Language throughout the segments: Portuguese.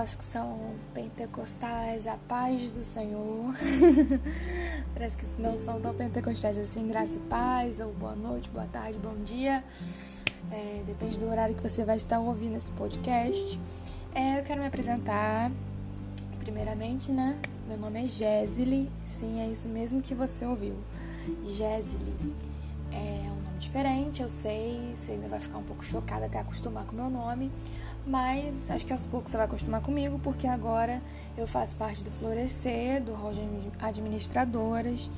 aquelas que são pentecostais, a paz do Senhor. Parece que não são tão pentecostais assim, graça e paz, ou boa noite, boa tarde, bom dia. É, depende do horário que você vai estar ouvindo esse podcast. É, eu quero me apresentar, primeiramente, né? Meu nome é Jézili, sim, é isso mesmo que você ouviu. Jézili. É um nome diferente, eu sei, você ainda vai ficar um pouco chocada até acostumar com o meu nome, mas acho que aos poucos você vai acostumar comigo, porque agora eu faço parte do Florescer, do de administradoras.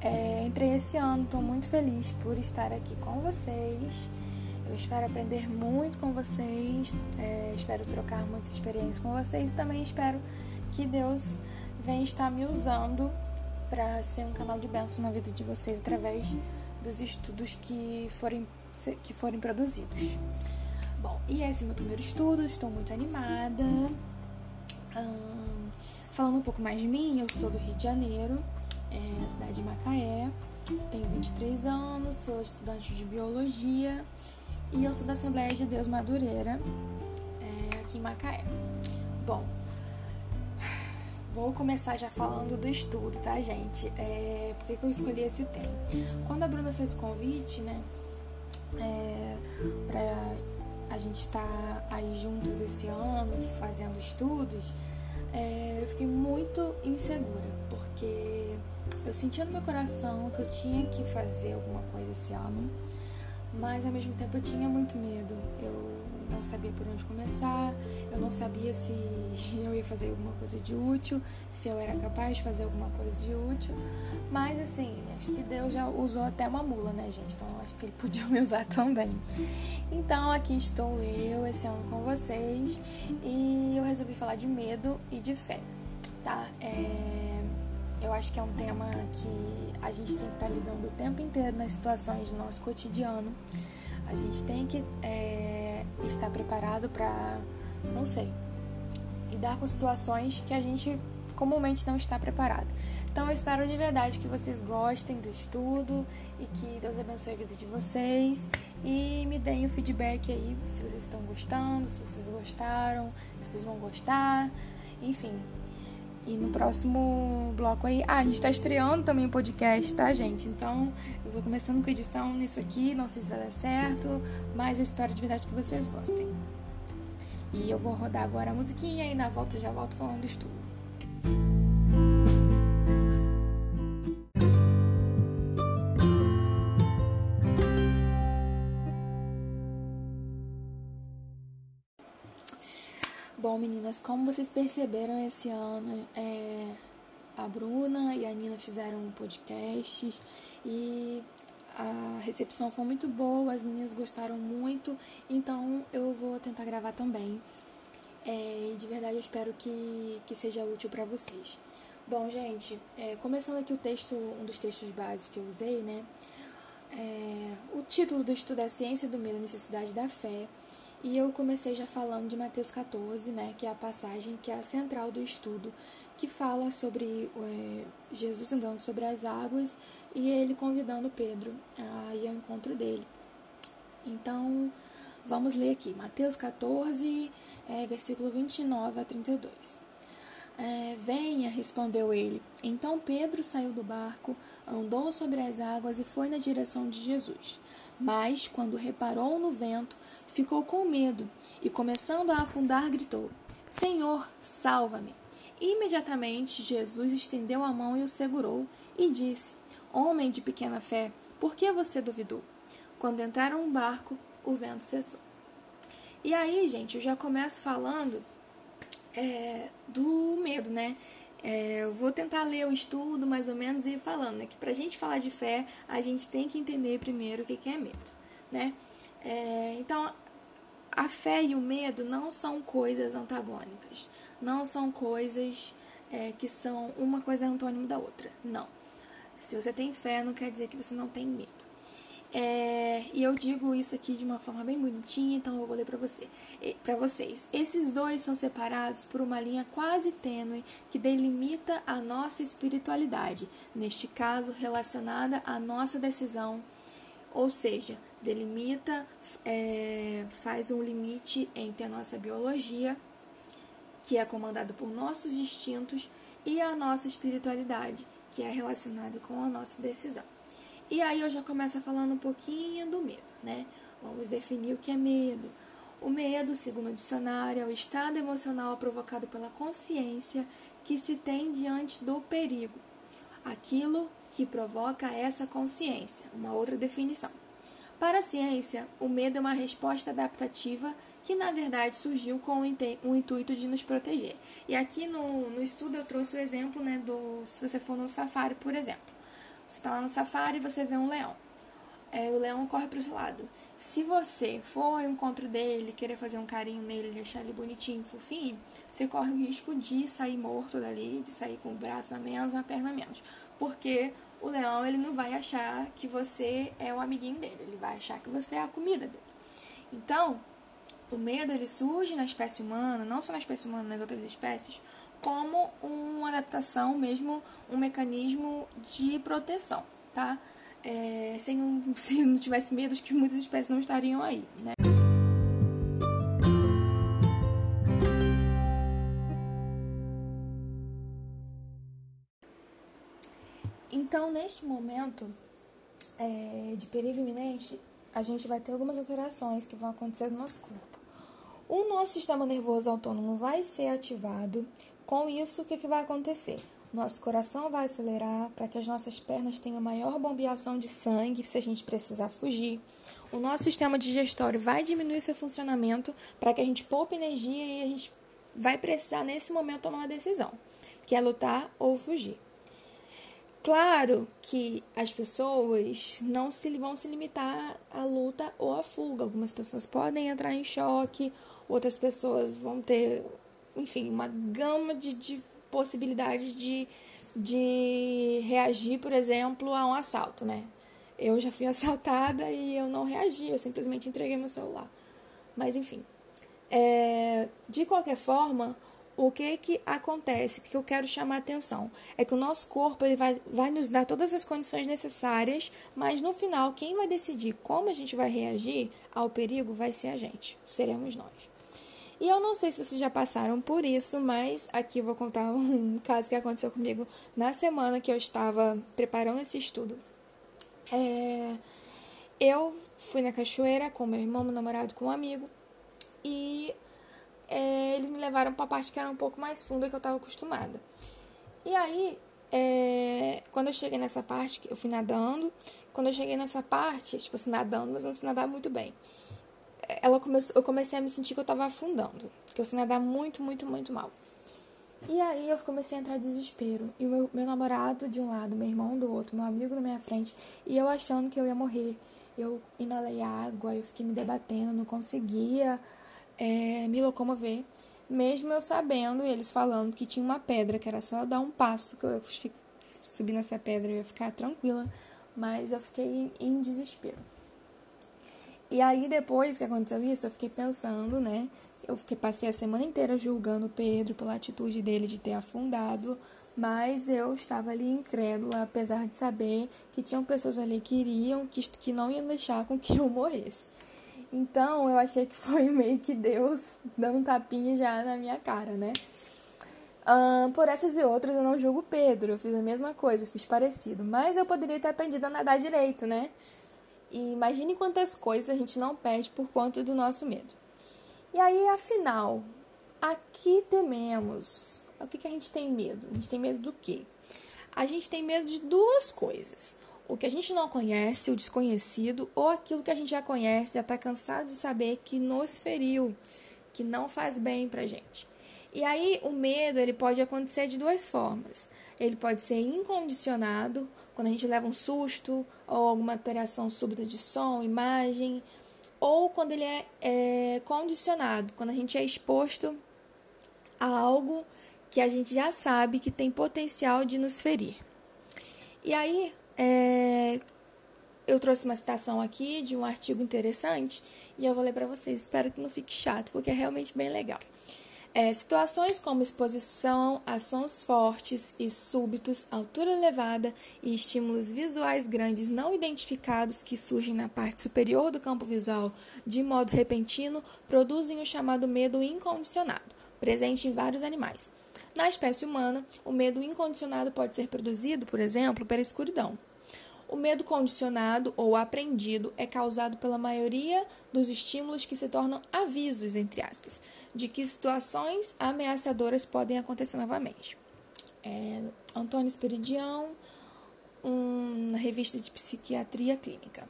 É, entrei esse ano, estou muito feliz por estar aqui com vocês. Eu espero aprender muito com vocês, é, espero trocar muitas experiências com vocês e também espero que Deus venha estar me usando para ser um canal de bênção na vida de vocês através dos estudos que forem, que forem produzidos. Bom, e esse é meu primeiro estudo, estou muito animada. Falando um pouco mais de mim, eu sou do Rio de Janeiro, é, cidade de Macaé, tenho 23 anos, sou estudante de biologia e eu sou da Assembleia de Deus Madureira, é, aqui em Macaé. Bom, vou começar já falando do estudo, tá, gente? É, por que eu escolhi esse tema? Quando a Bruna fez o convite, né, é, pra a gente estar aí juntos esse ano, fazendo estudos, é, eu fiquei muito insegura, porque eu sentia no meu coração que eu tinha que fazer alguma coisa esse ano, mas ao mesmo tempo eu tinha muito medo. Eu não sabia por onde começar, eu não sabia se eu ia fazer alguma coisa de útil, se eu era capaz de fazer alguma coisa de útil. Mas assim, acho que Deus já usou até uma mula, né, gente? Então acho que ele podia me usar também. Então aqui estou eu esse ano com vocês e eu resolvi falar de medo e de fé, tá? É... Eu acho que é um tema que a gente tem que estar lidando o tempo inteiro nas situações do nosso cotidiano. A gente tem que é, estar preparado para, não sei, lidar com situações que a gente comumente não está preparado. Então eu espero de verdade que vocês gostem do estudo e que Deus abençoe a vida de vocês e me deem o feedback aí se vocês estão gostando, se vocês gostaram, se vocês vão gostar, enfim. E no próximo bloco aí. Ah, a gente tá estreando também o podcast, tá, gente? Então, eu vou começando com edição nisso aqui. Não sei se vai dar certo, mas eu espero de verdade que vocês gostem. E eu vou rodar agora a musiquinha e na volta já volto falando do estudo. Meninas, como vocês perceberam esse ano, é, a Bruna e a Nina fizeram podcasts e a recepção foi muito boa, as meninas gostaram muito, então eu vou tentar gravar também. É, e de verdade eu espero que, que seja útil para vocês. Bom, gente, é, começando aqui o texto, um dos textos básicos que eu usei, né? É, o título do estudo é Ciência do Medo e Necessidade da Fé. E eu comecei já falando de Mateus 14, né, que é a passagem que é a central do estudo, que fala sobre é, Jesus andando sobre as águas e ele convidando Pedro a ir ao encontro dele. Então, vamos ler aqui, Mateus 14, é, versículo 29 a 32. É, Venha, respondeu ele. Então Pedro saiu do barco, andou sobre as águas e foi na direção de Jesus. Mas, quando reparou no vento, ficou com medo e, começando a afundar, gritou: Senhor, salva-me! Imediatamente Jesus estendeu a mão e o segurou e disse: Homem de pequena fé, por que você duvidou? Quando entraram no barco, o vento cessou. E aí, gente, eu já começo falando é, do medo, né? É, eu vou tentar ler o estudo mais ou menos e ir falando, né? Que pra gente falar de fé, a gente tem que entender primeiro o que é medo, né? É, então, a fé e o medo não são coisas antagônicas, não são coisas é, que são uma coisa antônimo da outra, não. Se você tem fé, não quer dizer que você não tem medo. É, e eu digo isso aqui de uma forma bem bonitinha, então eu vou ler para você, para vocês. Esses dois são separados por uma linha quase tênue que delimita a nossa espiritualidade, neste caso relacionada à nossa decisão, ou seja, delimita, é, faz um limite entre a nossa biologia que é comandado por nossos instintos, e a nossa espiritualidade, que é relacionada com a nossa decisão. E aí eu já começo falando um pouquinho do medo, né? Vamos definir o que é medo. O medo, segundo o dicionário, é o estado emocional provocado pela consciência que se tem diante do perigo. Aquilo que provoca essa consciência, uma outra definição. Para a ciência, o medo é uma resposta adaptativa que na verdade surgiu com o intuito de nos proteger. E aqui no, no estudo eu trouxe o exemplo né, do se você for no safari, por exemplo. Você está lá no safari e você vê um leão. É, o leão corre para o seu lado. Se você for ao encontro dele, querer fazer um carinho nele, achar ele bonitinho, fofinho, você corre o risco de sair morto dali, de sair com o braço a menos, uma perna a menos. Porque o leão ele não vai achar que você é o amiguinho dele, ele vai achar que você é a comida dele. Então, o medo ele surge na espécie humana, não só na espécie humana, nas outras espécies, como uma adaptação, mesmo um mecanismo de proteção, tá? É, sem um, se não tivesse medo, que muitas espécies não estariam aí, né? Neste momento é, de perigo iminente, a gente vai ter algumas alterações que vão acontecer no nosso corpo. O nosso sistema nervoso autônomo vai ser ativado. Com isso, o que, que vai acontecer? Nosso coração vai acelerar para que as nossas pernas tenham maior bombeação de sangue se a gente precisar fugir. O nosso sistema digestório vai diminuir seu funcionamento para que a gente poupe energia e a gente vai precisar nesse momento tomar uma decisão, que é lutar ou fugir. Claro que as pessoas não se vão se limitar à luta ou à fuga. Algumas pessoas podem entrar em choque, outras pessoas vão ter, enfim, uma gama de, de possibilidades de, de reagir, por exemplo, a um assalto, né? Eu já fui assaltada e eu não reagi, eu simplesmente entreguei meu celular. Mas enfim. É, de qualquer forma, o que que acontece? O que eu quero chamar a atenção é que o nosso corpo ele vai, vai nos dar todas as condições necessárias, mas no final, quem vai decidir como a gente vai reagir ao perigo vai ser a gente, seremos nós. E eu não sei se vocês já passaram por isso, mas aqui eu vou contar um caso que aconteceu comigo na semana que eu estava preparando esse estudo. É, eu fui na cachoeira com meu irmão, meu namorado, com um amigo, e é, eles me levaram para a parte que era um pouco mais funda que eu estava acostumada. E aí, é, quando eu cheguei nessa parte, eu fui nadando. Quando eu cheguei nessa parte, tipo assim, nadando, mas não sei nadar muito bem. Ela começou, eu comecei a me sentir que eu estava afundando, que eu sei nadar muito, muito, muito mal. E aí eu comecei a entrar em desespero. E o meu, meu namorado de um lado, meu irmão do outro, meu amigo na minha frente, e eu achando que eu ia morrer. Eu inalei água, eu fiquei me debatendo, não conseguia é, me locomover, mesmo eu sabendo, e eles falando que tinha uma pedra, que era só dar um passo, que eu subir nessa pedra eu ia ficar tranquila, mas eu fiquei em, em desespero. E aí, depois que aconteceu isso, eu fiquei pensando, né? Eu fiquei, passei a semana inteira julgando Pedro pela atitude dele de ter afundado, mas eu estava ali incrédula, apesar de saber que tinham pessoas ali que iriam, que, que não iam deixar com que eu morresse. Então eu achei que foi meio que Deus dando um tapinha já na minha cara, né? Por essas e outras eu não julgo Pedro, eu fiz a mesma coisa, fiz parecido, mas eu poderia ter aprendido a nadar direito, né? E imagine quantas coisas a gente não perde por conta do nosso medo. E aí, afinal, aqui tememos. O que, que a gente tem medo? A gente tem medo do quê? A gente tem medo de duas coisas o que a gente não conhece, o desconhecido, ou aquilo que a gente já conhece, já está cansado de saber que nos feriu, que não faz bem pra gente. E aí o medo ele pode acontecer de duas formas. Ele pode ser incondicionado, quando a gente leva um susto ou alguma alteração súbita de som, imagem, ou quando ele é, é condicionado, quando a gente é exposto a algo que a gente já sabe que tem potencial de nos ferir. E aí, é, eu trouxe uma citação aqui de um artigo interessante e eu vou ler para vocês. Espero que não fique chato, porque é realmente bem legal. É, situações como exposição a sons fortes e súbitos, altura elevada e estímulos visuais grandes não identificados que surgem na parte superior do campo visual de modo repentino produzem o chamado medo incondicionado presente em vários animais. Na espécie humana, o medo incondicionado pode ser produzido, por exemplo, pela escuridão. O medo condicionado ou aprendido é causado pela maioria dos estímulos que se tornam avisos, entre aspas, de que situações ameaçadoras podem acontecer novamente. É, Antônio Esperidião, uma revista de psiquiatria clínica.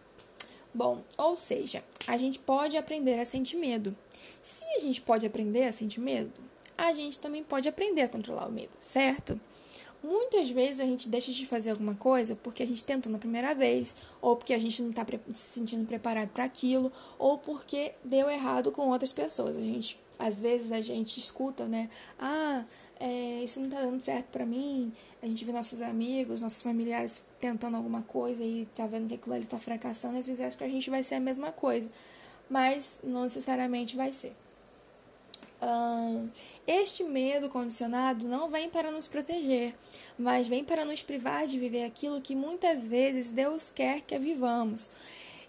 Bom, ou seja, a gente pode aprender a sentir medo. Se a gente pode aprender a sentir medo, a gente também pode aprender a controlar o medo, certo? Muitas vezes a gente deixa de fazer alguma coisa porque a gente tentou na primeira vez, ou porque a gente não está se sentindo preparado para aquilo, ou porque deu errado com outras pessoas. A gente, às vezes a gente escuta, né? Ah, é, isso não está dando certo para mim. A gente vê nossos amigos, nossos familiares tentando alguma coisa e tá vendo que aquilo ali está fracassando. Às vezes acha que a gente vai ser a mesma coisa, mas não necessariamente vai ser este medo condicionado não vem para nos proteger, mas vem para nos privar de viver aquilo que muitas vezes Deus quer que vivamos.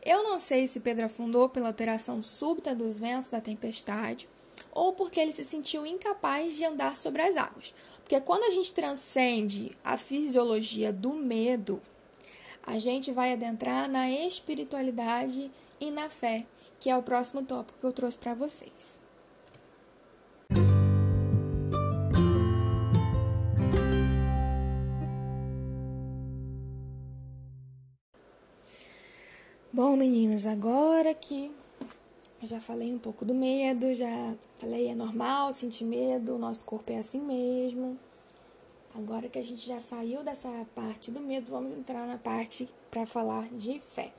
Eu não sei se Pedro afundou pela alteração súbita dos ventos da tempestade ou porque ele se sentiu incapaz de andar sobre as águas. Porque quando a gente transcende a fisiologia do medo, a gente vai adentrar na espiritualidade e na fé, que é o próximo tópico que eu trouxe para vocês. Bom, meninas, agora que já falei um pouco do medo, já falei é normal sentir medo, o nosso corpo é assim mesmo. Agora que a gente já saiu dessa parte do medo, vamos entrar na parte para falar de fé.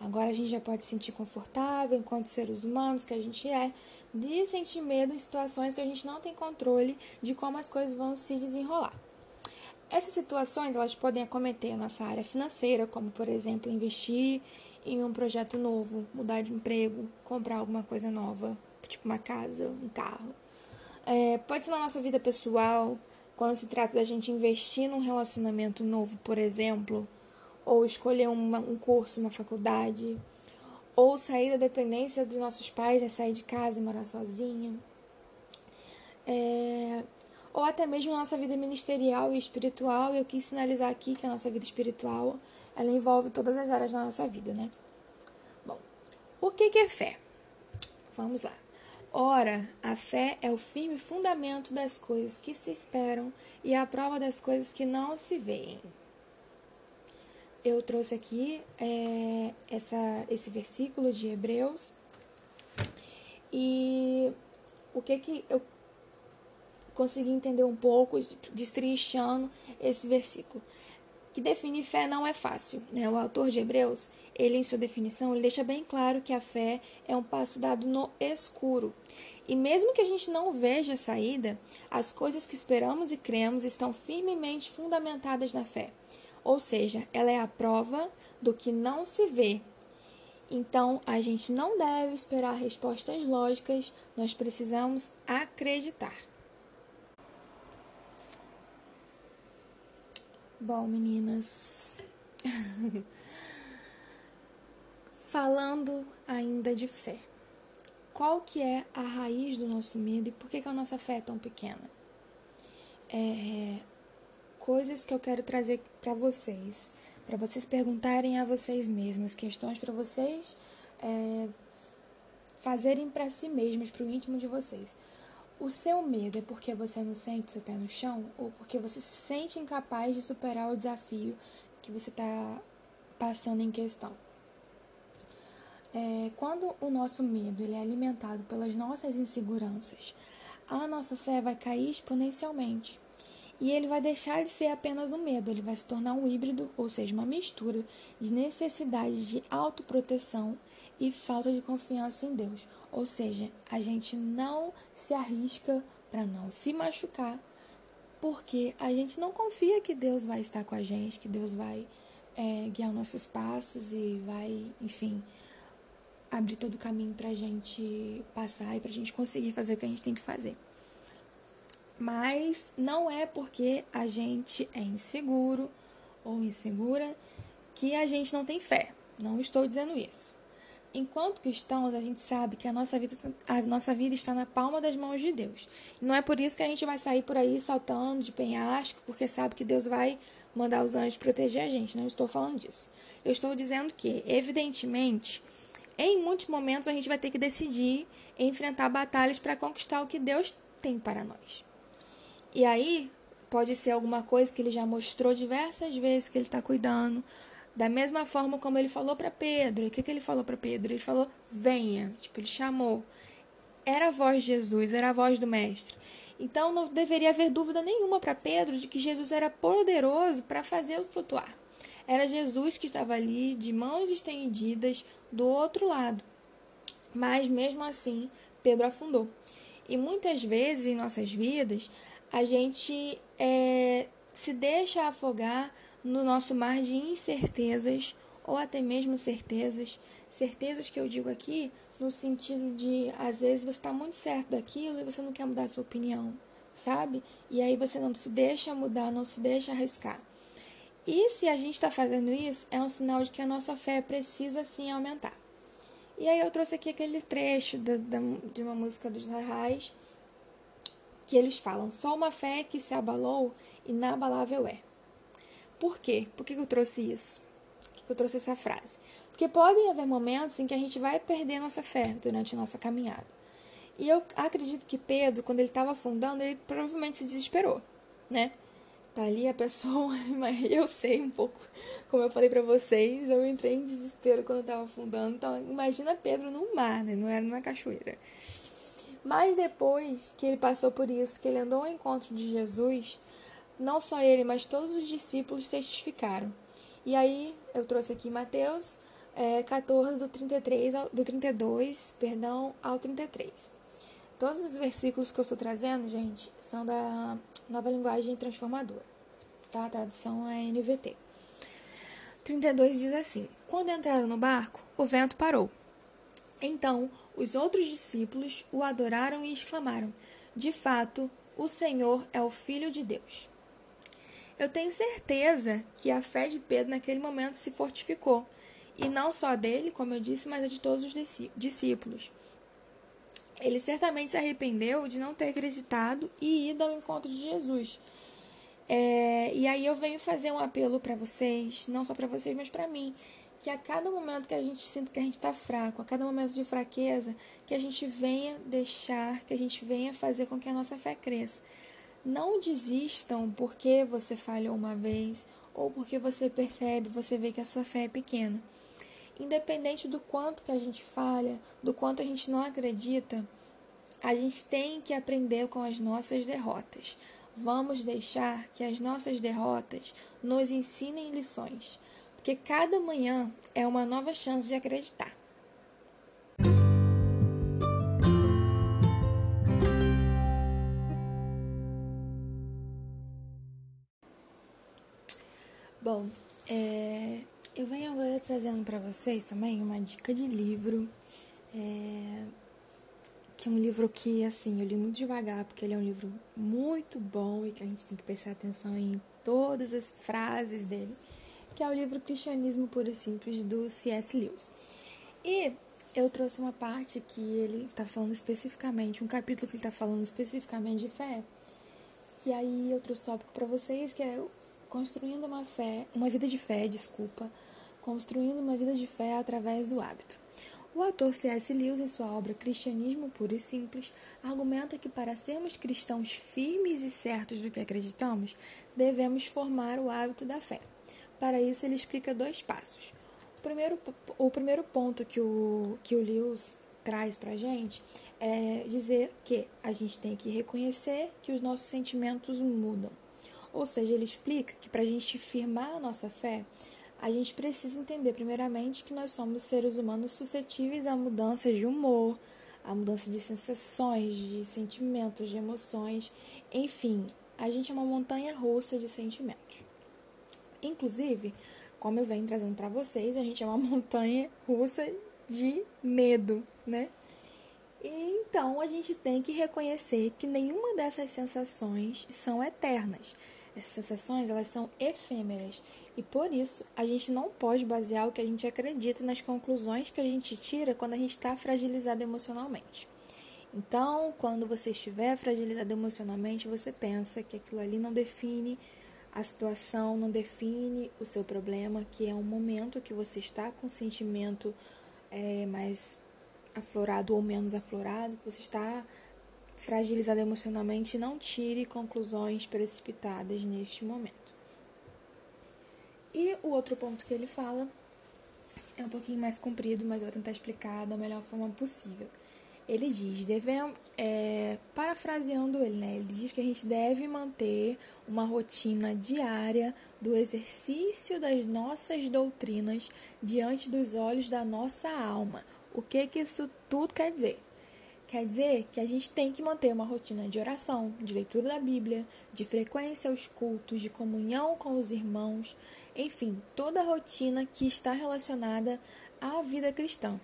Agora a gente já pode se sentir confortável enquanto seres humanos que a gente é, de sentir medo em situações que a gente não tem controle de como as coisas vão se desenrolar. Essas situações elas podem acometer a nossa área financeira, como por exemplo investir em um projeto novo, mudar de emprego, comprar alguma coisa nova, tipo uma casa, um carro. É, pode ser na nossa vida pessoal, quando se trata da gente investir num relacionamento novo, por exemplo, ou escolher uma, um curso, uma faculdade, ou sair da dependência dos nossos pais, né, sair de casa e morar sozinha. É, ou até mesmo a nossa vida ministerial e espiritual. Eu quis sinalizar aqui que a nossa vida espiritual ela envolve todas as áreas da nossa vida, né? Bom, o que é fé? Vamos lá. Ora, a fé é o firme fundamento das coisas que se esperam e a prova das coisas que não se veem. Eu trouxe aqui é, essa, esse versículo de Hebreus e o que que eu consegui entender um pouco, destrinchando esse versículo que definir fé não é fácil. Né? O autor de Hebreus, ele em sua definição, ele deixa bem claro que a fé é um passo dado no escuro. E mesmo que a gente não veja a saída, as coisas que esperamos e cremos estão firmemente fundamentadas na fé. Ou seja, ela é a prova do que não se vê. Então, a gente não deve esperar respostas lógicas, nós precisamos acreditar. Bom, meninas, falando ainda de fé, qual que é a raiz do nosso medo e por que, que a nossa fé é tão pequena? É, coisas que eu quero trazer para vocês, para vocês perguntarem a vocês mesmos, questões para vocês é, fazerem para si mesmos, para o íntimo de vocês. O seu medo é porque você não sente seu pé no chão ou porque você se sente incapaz de superar o desafio que você está passando em questão? É, quando o nosso medo ele é alimentado pelas nossas inseguranças, a nossa fé vai cair exponencialmente. E ele vai deixar de ser apenas um medo, ele vai se tornar um híbrido, ou seja, uma mistura de necessidade de autoproteção e falta de confiança em Deus. Ou seja, a gente não se arrisca para não se machucar, porque a gente não confia que Deus vai estar com a gente, que Deus vai é, guiar nossos passos e vai, enfim, abrir todo o caminho para a gente passar e para a gente conseguir fazer o que a gente tem que fazer. Mas não é porque a gente é inseguro ou insegura que a gente não tem fé. Não estou dizendo isso. Enquanto cristãos, a gente sabe que a nossa vida, a nossa vida está na palma das mãos de Deus. Não é por isso que a gente vai sair por aí saltando de penhasco, porque sabe que Deus vai mandar os anjos proteger a gente. Não estou falando disso. Eu estou dizendo que, evidentemente, em muitos momentos a gente vai ter que decidir enfrentar batalhas para conquistar o que Deus tem para nós. E aí, pode ser alguma coisa que ele já mostrou diversas vezes que ele está cuidando, da mesma forma como ele falou para Pedro. E o que, que ele falou para Pedro? Ele falou: venha. Tipo, ele chamou. Era a voz de Jesus, era a voz do Mestre. Então não deveria haver dúvida nenhuma para Pedro de que Jesus era poderoso para fazê-lo flutuar. Era Jesus que estava ali, de mãos estendidas, do outro lado. Mas mesmo assim, Pedro afundou. E muitas vezes em nossas vidas, a gente é, se deixa afogar no nosso mar de incertezas ou até mesmo certezas. Certezas que eu digo aqui no sentido de, às vezes, você está muito certo daquilo e você não quer mudar a sua opinião, sabe? E aí você não se deixa mudar, não se deixa arriscar. E se a gente está fazendo isso, é um sinal de que a nossa fé precisa sim aumentar. E aí eu trouxe aqui aquele trecho da, da, de uma música dos Arrais, que eles falam: Só uma fé que se abalou, inabalável é. Por quê? Por que eu trouxe isso? Por que eu trouxe essa frase? Porque podem haver momentos em que a gente vai perder nossa fé durante a nossa caminhada. E eu acredito que Pedro, quando ele estava afundando, ele provavelmente se desesperou, né? Tá ali a pessoa, mas eu sei um pouco, como eu falei para vocês, eu entrei em desespero quando eu estava afundando. Então, imagina Pedro no mar, né? Não era numa cachoeira. Mas depois que ele passou por isso, que ele andou ao encontro de Jesus, não só ele, mas todos os discípulos testificaram. E aí eu trouxe aqui Mateus é, 14, do, 33 ao, do 32 perdão, ao 33. Todos os versículos que eu estou trazendo, gente, são da nova linguagem transformadora. Tá? A tradução é NVT. 32 diz assim: Quando entraram no barco, o vento parou. Então os outros discípulos o adoraram e exclamaram: De fato, o Senhor é o Filho de Deus. Eu tenho certeza que a fé de Pedro naquele momento se fortificou, e não só dele, como eu disse, mas a de todos os discípulos. Ele certamente se arrependeu de não ter acreditado e ido ao encontro de Jesus. É, e aí eu venho fazer um apelo para vocês, não só para vocês, mas para mim, que a cada momento que a gente sinta que a gente está fraco, a cada momento de fraqueza, que a gente venha deixar, que a gente venha fazer com que a nossa fé cresça. Não desistam porque você falhou uma vez ou porque você percebe, você vê que a sua fé é pequena. Independente do quanto que a gente falha, do quanto a gente não acredita, a gente tem que aprender com as nossas derrotas. Vamos deixar que as nossas derrotas nos ensinem lições, porque cada manhã é uma nova chance de acreditar. Bom, é, eu venho agora trazendo para vocês também uma dica de livro, é, que é um livro que, assim, eu li muito devagar, porque ele é um livro muito bom e que a gente tem que prestar atenção em todas as frases dele, que é o livro Cristianismo Puro e Simples, do C.S. Lewis. E eu trouxe uma parte que ele está falando especificamente, um capítulo que ele está falando especificamente de fé, que aí eu trouxe tópico para vocês, que é construindo uma fé, uma vida de fé, desculpa, construindo uma vida de fé através do hábito. O autor C.S. Lewis, em sua obra Cristianismo Puro e Simples, argumenta que para sermos cristãos firmes e certos do que acreditamos, devemos formar o hábito da fé. Para isso, ele explica dois passos. O primeiro, o primeiro ponto que o, que o Lewis traz para a gente é dizer que a gente tem que reconhecer que os nossos sentimentos mudam. Ou seja, ele explica que para a gente firmar a nossa fé, a gente precisa entender, primeiramente, que nós somos seres humanos suscetíveis a mudanças de humor, a mudança de sensações, de sentimentos, de emoções, enfim, a gente é uma montanha russa de sentimentos. Inclusive, como eu venho trazendo para vocês, a gente é uma montanha russa de medo, né? Então a gente tem que reconhecer que nenhuma dessas sensações são eternas. Essas sensações, elas são efêmeras. E por isso, a gente não pode basear o que a gente acredita nas conclusões que a gente tira quando a gente está fragilizado emocionalmente. Então, quando você estiver fragilizado emocionalmente, você pensa que aquilo ali não define a situação, não define o seu problema, que é um momento que você está com um sentimento é, mais aflorado ou menos aflorado, que você está fragilizado emocionalmente, não tire conclusões precipitadas neste momento. E o outro ponto que ele fala é um pouquinho mais comprido, mas eu vou tentar explicar da melhor forma possível. Ele diz, devemos, é, parafraseando ele, né? Ele diz que a gente deve manter uma rotina diária do exercício das nossas doutrinas diante dos olhos da nossa alma. O que que isso tudo quer dizer? Quer dizer que a gente tem que manter uma rotina de oração, de leitura da Bíblia, de frequência aos cultos, de comunhão com os irmãos, enfim, toda a rotina que está relacionada à vida cristã.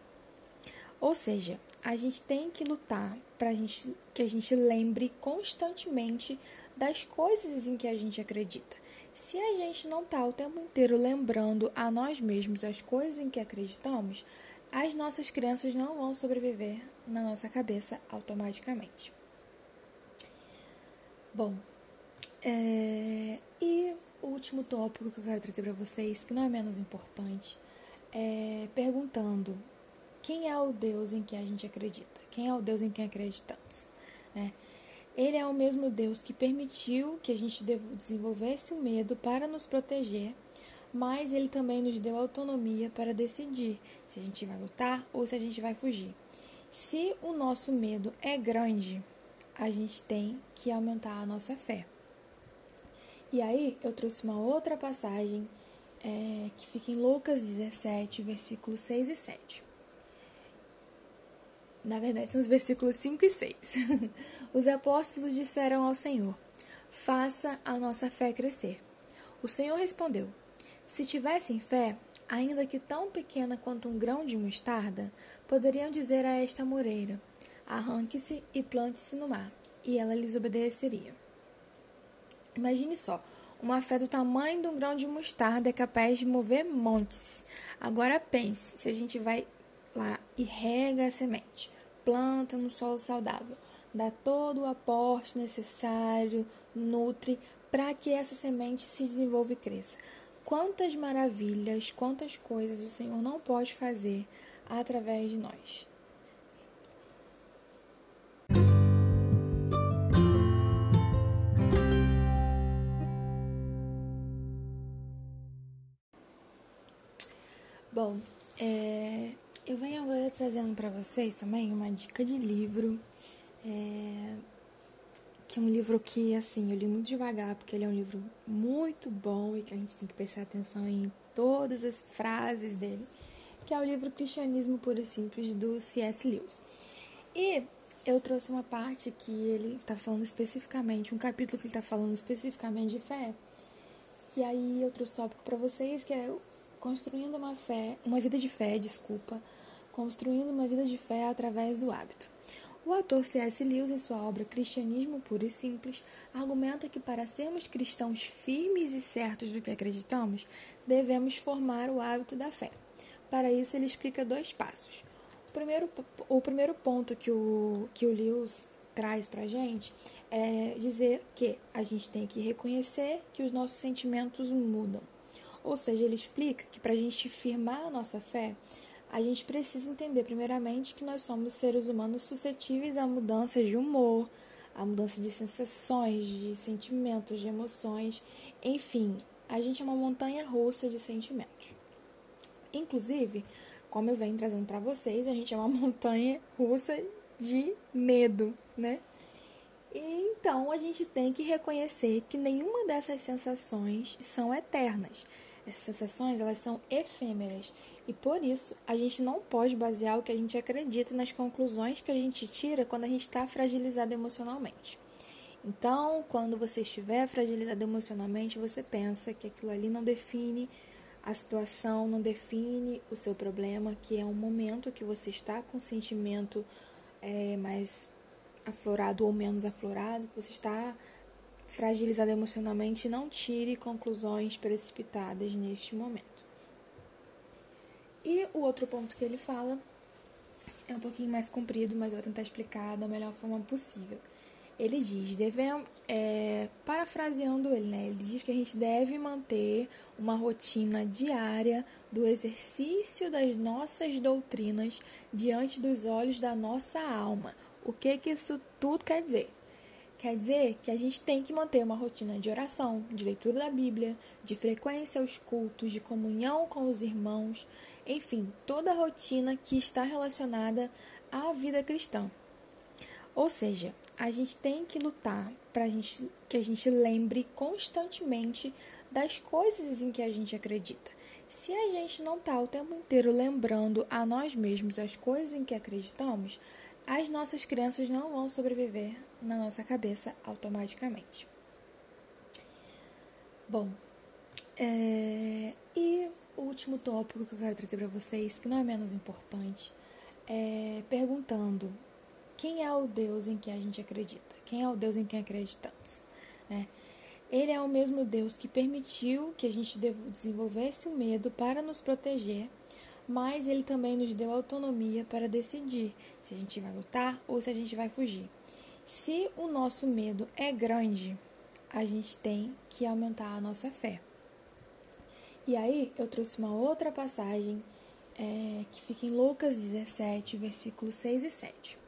Ou seja, a gente tem que lutar para gente, que a gente lembre constantemente das coisas em que a gente acredita. Se a gente não está o tempo inteiro lembrando a nós mesmos as coisas em que acreditamos, as nossas crenças não vão sobreviver na nossa cabeça automaticamente. Bom, é, e o último tópico que eu quero trazer para vocês, que não é menos importante, é perguntando quem é o Deus em que a gente acredita, quem é o Deus em quem acreditamos, né? Ele é o mesmo Deus que permitiu que a gente desenvolvesse o medo para nos proteger, mas ele também nos deu autonomia para decidir se a gente vai lutar ou se a gente vai fugir. Se o nosso medo é grande, a gente tem que aumentar a nossa fé. E aí eu trouxe uma outra passagem é, que fica em Lucas 17, versículos 6 e 7. Na verdade, são os versículos 5 e 6. os apóstolos disseram ao Senhor: Faça a nossa fé crescer. O Senhor respondeu: Se tivessem fé, ainda que tão pequena quanto um grão de mostarda, poderiam dizer a esta moreira: Arranque-se e plante-se no mar, e ela lhes obedeceria. Imagine só, uma fé do tamanho de um grão de mostarda é capaz de mover montes. Agora pense, se a gente vai lá e rega a semente, planta no solo saudável, dá todo o aporte necessário, nutre para que essa semente se desenvolva e cresça. Quantas maravilhas, quantas coisas o Senhor não pode fazer através de nós. Bom, é, eu venho agora trazendo para vocês também uma dica de livro, é, que é um livro que, assim, eu li muito devagar, porque ele é um livro muito bom e que a gente tem que prestar atenção em todas as frases dele, que é o livro Cristianismo Puro e Simples, do C.S. Lewis. E eu trouxe uma parte que ele está falando especificamente, um capítulo que ele está falando especificamente de fé, que aí eu trouxe tópico para vocês, que é construindo uma fé, uma vida de fé, desculpa, construindo uma vida de fé através do hábito. O autor C.S. Lewis, em sua obra Cristianismo Puro e Simples, argumenta que para sermos cristãos firmes e certos do que acreditamos, devemos formar o hábito da fé. Para isso, ele explica dois passos. O primeiro, o primeiro ponto que o, que o Lewis traz para a gente é dizer que a gente tem que reconhecer que os nossos sentimentos mudam. Ou seja, ele explica que para a gente firmar a nossa fé, a gente precisa entender, primeiramente, que nós somos seres humanos suscetíveis a mudanças de humor, a mudança de sensações, de sentimentos, de emoções, enfim, a gente é uma montanha russa de sentimentos. Inclusive, como eu venho trazendo para vocês, a gente é uma montanha russa de medo, né? Então a gente tem que reconhecer que nenhuma dessas sensações são eternas. Essas sensações, elas são efêmeras. E por isso, a gente não pode basear o que a gente acredita nas conclusões que a gente tira quando a gente está fragilizado emocionalmente. Então, quando você estiver fragilizado emocionalmente, você pensa que aquilo ali não define a situação, não define o seu problema, que é um momento que você está com sentimento é, mais aflorado ou menos aflorado, que você está fragilizado emocionalmente, não tire conclusões precipitadas neste momento. E o outro ponto que ele fala é um pouquinho mais comprido, mas eu vou tentar explicar da melhor forma possível. Ele diz, devemos, é, parafraseando ele, né? Ele diz que a gente deve manter uma rotina diária do exercício das nossas doutrinas diante dos olhos da nossa alma. O que que isso tudo quer dizer? Quer dizer que a gente tem que manter uma rotina de oração, de leitura da Bíblia, de frequência aos cultos, de comunhão com os irmãos, enfim, toda a rotina que está relacionada à vida cristã. Ou seja, a gente tem que lutar para gente, que a gente lembre constantemente das coisas em que a gente acredita. Se a gente não está o tempo inteiro lembrando a nós mesmos as coisas em que acreditamos, as nossas crenças não vão sobreviver na nossa cabeça automaticamente. Bom, é... último tópico que eu quero trazer para vocês, que não é menos importante, é perguntando quem é o Deus em que a gente acredita, quem é o Deus em quem acreditamos. Né? Ele é o mesmo Deus que permitiu que a gente desenvolvesse o medo para nos proteger mas ele também nos deu autonomia para decidir se a gente vai lutar ou se a gente vai fugir. Se o nosso medo é grande, a gente tem que aumentar a nossa fé. E aí eu trouxe uma outra passagem é, que fica em Lucas 17, versículos 6 e 7.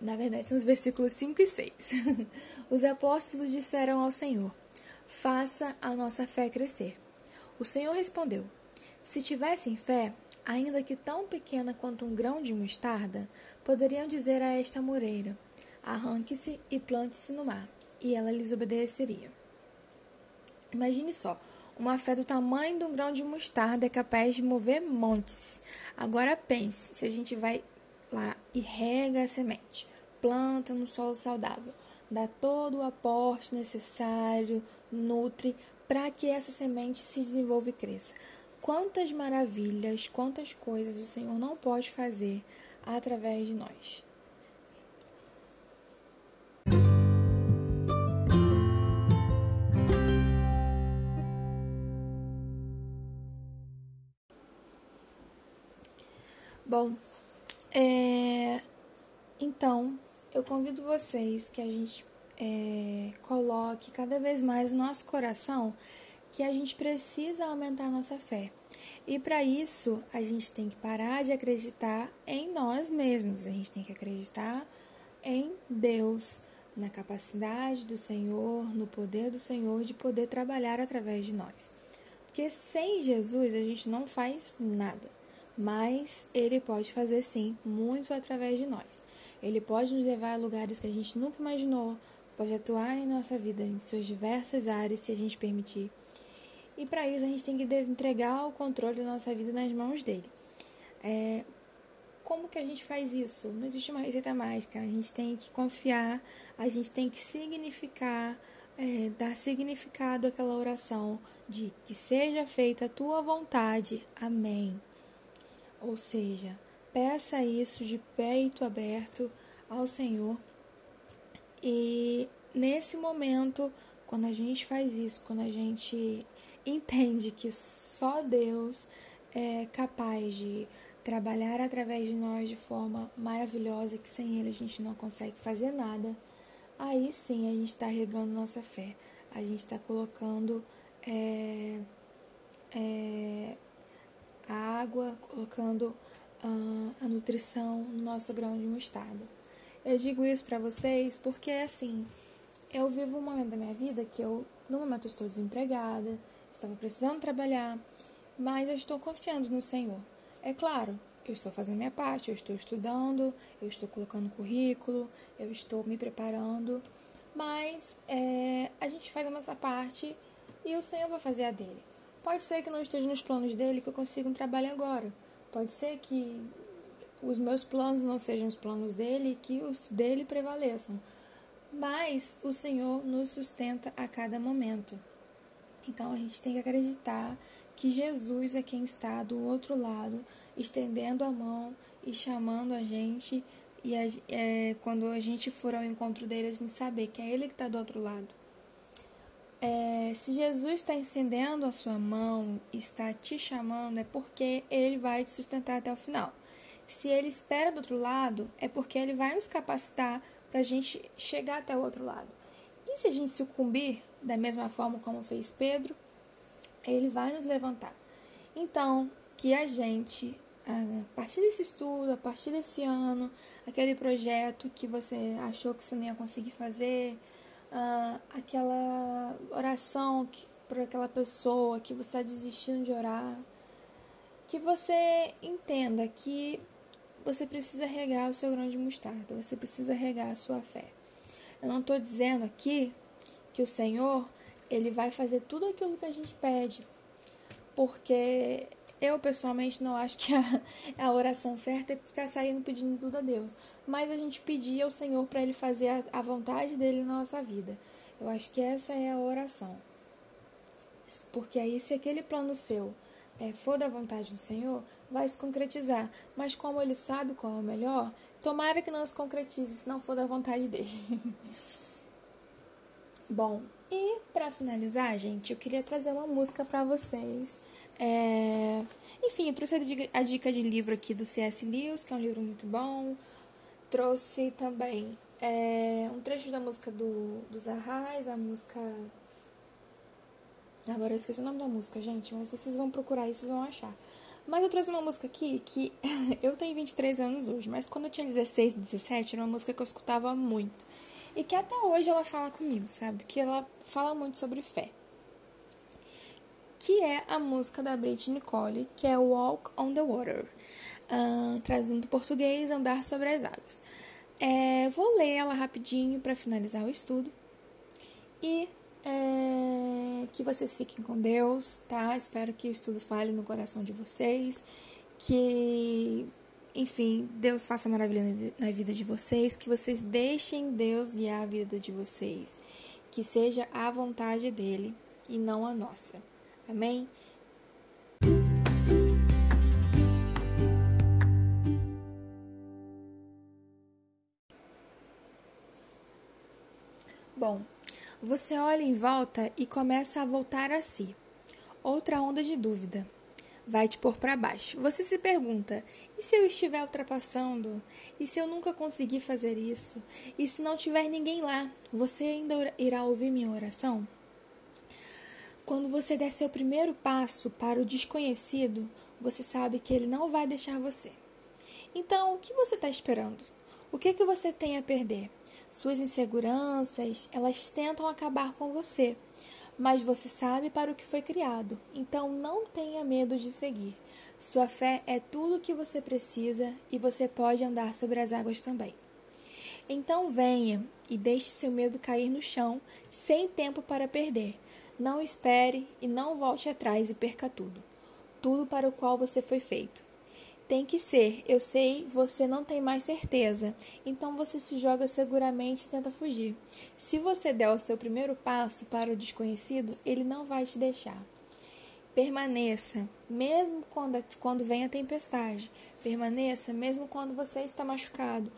Na verdade, são os versículos 5 e 6. os apóstolos disseram ao Senhor: Faça a nossa fé crescer. O Senhor respondeu: se tivessem fé, ainda que tão pequena quanto um grão de mostarda, poderiam dizer a esta moreira: Arranque-se e plante-se no mar, e ela lhes obedeceria. Imagine só, uma fé do tamanho de um grão de mostarda é capaz de mover montes. Agora pense, se a gente vai lá e rega a semente, planta no solo saudável, dá todo o aporte necessário, nutre para que essa semente se desenvolva e cresça quantas maravilhas, quantas coisas o Senhor não pode fazer através de nós. Bom, é... então eu convido vocês que a gente é... coloque cada vez mais no nosso coração que a gente precisa aumentar nossa fé. E para isso, a gente tem que parar de acreditar em nós mesmos, a gente tem que acreditar em Deus, na capacidade do Senhor, no poder do Senhor de poder trabalhar através de nós. Porque sem Jesus a gente não faz nada, mas Ele pode fazer sim muito através de nós. Ele pode nos levar a lugares que a gente nunca imaginou, pode atuar em nossa vida em suas diversas áreas se a gente permitir. E para isso a gente tem que entregar o controle da nossa vida nas mãos dele. É, como que a gente faz isso? Não existe uma receita mágica. A gente tem que confiar, a gente tem que significar, é, dar significado àquela oração de que seja feita a tua vontade. Amém. Ou seja, peça isso de peito aberto ao Senhor. E nesse momento, quando a gente faz isso, quando a gente entende que só Deus é capaz de trabalhar através de nós de forma maravilhosa, que sem Ele a gente não consegue fazer nada, aí sim a gente está regando nossa fé, a gente está colocando é, é, a água, colocando a, a nutrição no nosso grão de mostarda. Eu digo isso para vocês porque, assim, eu vivo um momento da minha vida que eu, no momento, estou desempregada, estava precisando trabalhar, mas eu estou confiando no Senhor. É claro, eu estou fazendo minha parte, eu estou estudando, eu estou colocando currículo, eu estou me preparando, mas é, a gente faz a nossa parte e o Senhor vai fazer a dele. Pode ser que não esteja nos planos dele que eu consiga um trabalho agora. Pode ser que os meus planos não sejam os planos dele e que os dele prevaleçam. Mas o Senhor nos sustenta a cada momento. Então a gente tem que acreditar que Jesus é quem está do outro lado, estendendo a mão e chamando a gente e é, quando a gente for ao encontro dele, a gente saber que é ele que está do outro lado. É, se Jesus está estendendo a sua mão, está te chamando, é porque ele vai te sustentar até o final. Se ele espera do outro lado, é porque ele vai nos capacitar para a gente chegar até o outro lado. E se a gente sucumbir da mesma forma como fez Pedro, ele vai nos levantar. Então, que a gente, a partir desse estudo, a partir desse ano, aquele projeto que você achou que você não ia conseguir fazer, ah, aquela oração por aquela pessoa que você está desistindo de orar, que você entenda que você precisa regar o seu grão de mostarda, você precisa regar a sua fé. Eu não estou dizendo aqui que o Senhor ele vai fazer tudo aquilo que a gente pede, porque eu pessoalmente não acho que a, a oração certa é ficar saindo pedindo tudo a Deus mas a gente pedir ao Senhor para Ele fazer a, a vontade dele na nossa vida. Eu acho que essa é a oração. Porque aí, se aquele plano seu é, for da vontade do Senhor, vai se concretizar. Mas como Ele sabe qual é o melhor, tomara que não se concretize se não for da vontade dele. Bom, e para finalizar, gente, eu queria trazer uma música para vocês. É... Enfim, eu trouxe a dica de livro aqui do C.S. Lewis, que é um livro muito bom trouxe também é, um trecho da música do, dos Arrais, a música. Agora eu esqueci o nome da música, gente, mas vocês vão procurar aí, vocês vão achar. Mas eu trouxe uma música aqui que eu tenho 23 anos hoje, mas quando eu tinha 16, 17, era uma música que eu escutava muito. E que até hoje ela fala comigo, sabe? Que ela fala muito sobre fé. Que é a música da Britney Nicole, que é Walk on the Water. Uh, trazendo para português, Andar sobre as Águas. É, vou ler ela rapidinho para finalizar o estudo. E é, que vocês fiquem com Deus, tá? Espero que o estudo fale no coração de vocês. Que, enfim, Deus faça maravilha na vida de vocês. Que vocês deixem Deus guiar a vida de vocês. Que seja a vontade dele e não a nossa. Amém? Bom, você olha em volta e começa a voltar a si. Outra onda de dúvida vai te pôr para baixo. Você se pergunta: e se eu estiver ultrapassando? E se eu nunca conseguir fazer isso? E se não tiver ninguém lá? Você ainda irá ouvir minha oração? Quando você der seu primeiro passo para o desconhecido, você sabe que ele não vai deixar você. Então, o que você está esperando? O que, que você tem a perder? Suas inseguranças, elas tentam acabar com você, mas você sabe para o que foi criado, então não tenha medo de seguir. Sua fé é tudo o que você precisa e você pode andar sobre as águas também. Então venha e deixe seu medo cair no chão, sem tempo para perder. Não espere e não volte atrás e perca tudo. Tudo para o qual você foi feito. Tem que ser, eu sei, você não tem mais certeza. Então você se joga seguramente e tenta fugir. Se você der o seu primeiro passo para o desconhecido, ele não vai te deixar. Permaneça, mesmo quando, quando vem a tempestade. Permaneça, mesmo quando você está machucado.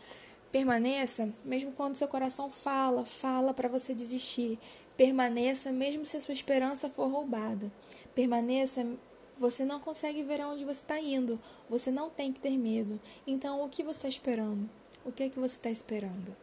Permaneça, mesmo quando seu coração fala, fala para você desistir. Permaneça, mesmo se a sua esperança for roubada. Permaneça, você não consegue ver aonde você está indo. Você não tem que ter medo. Então, o que você está esperando? O que é que você está esperando?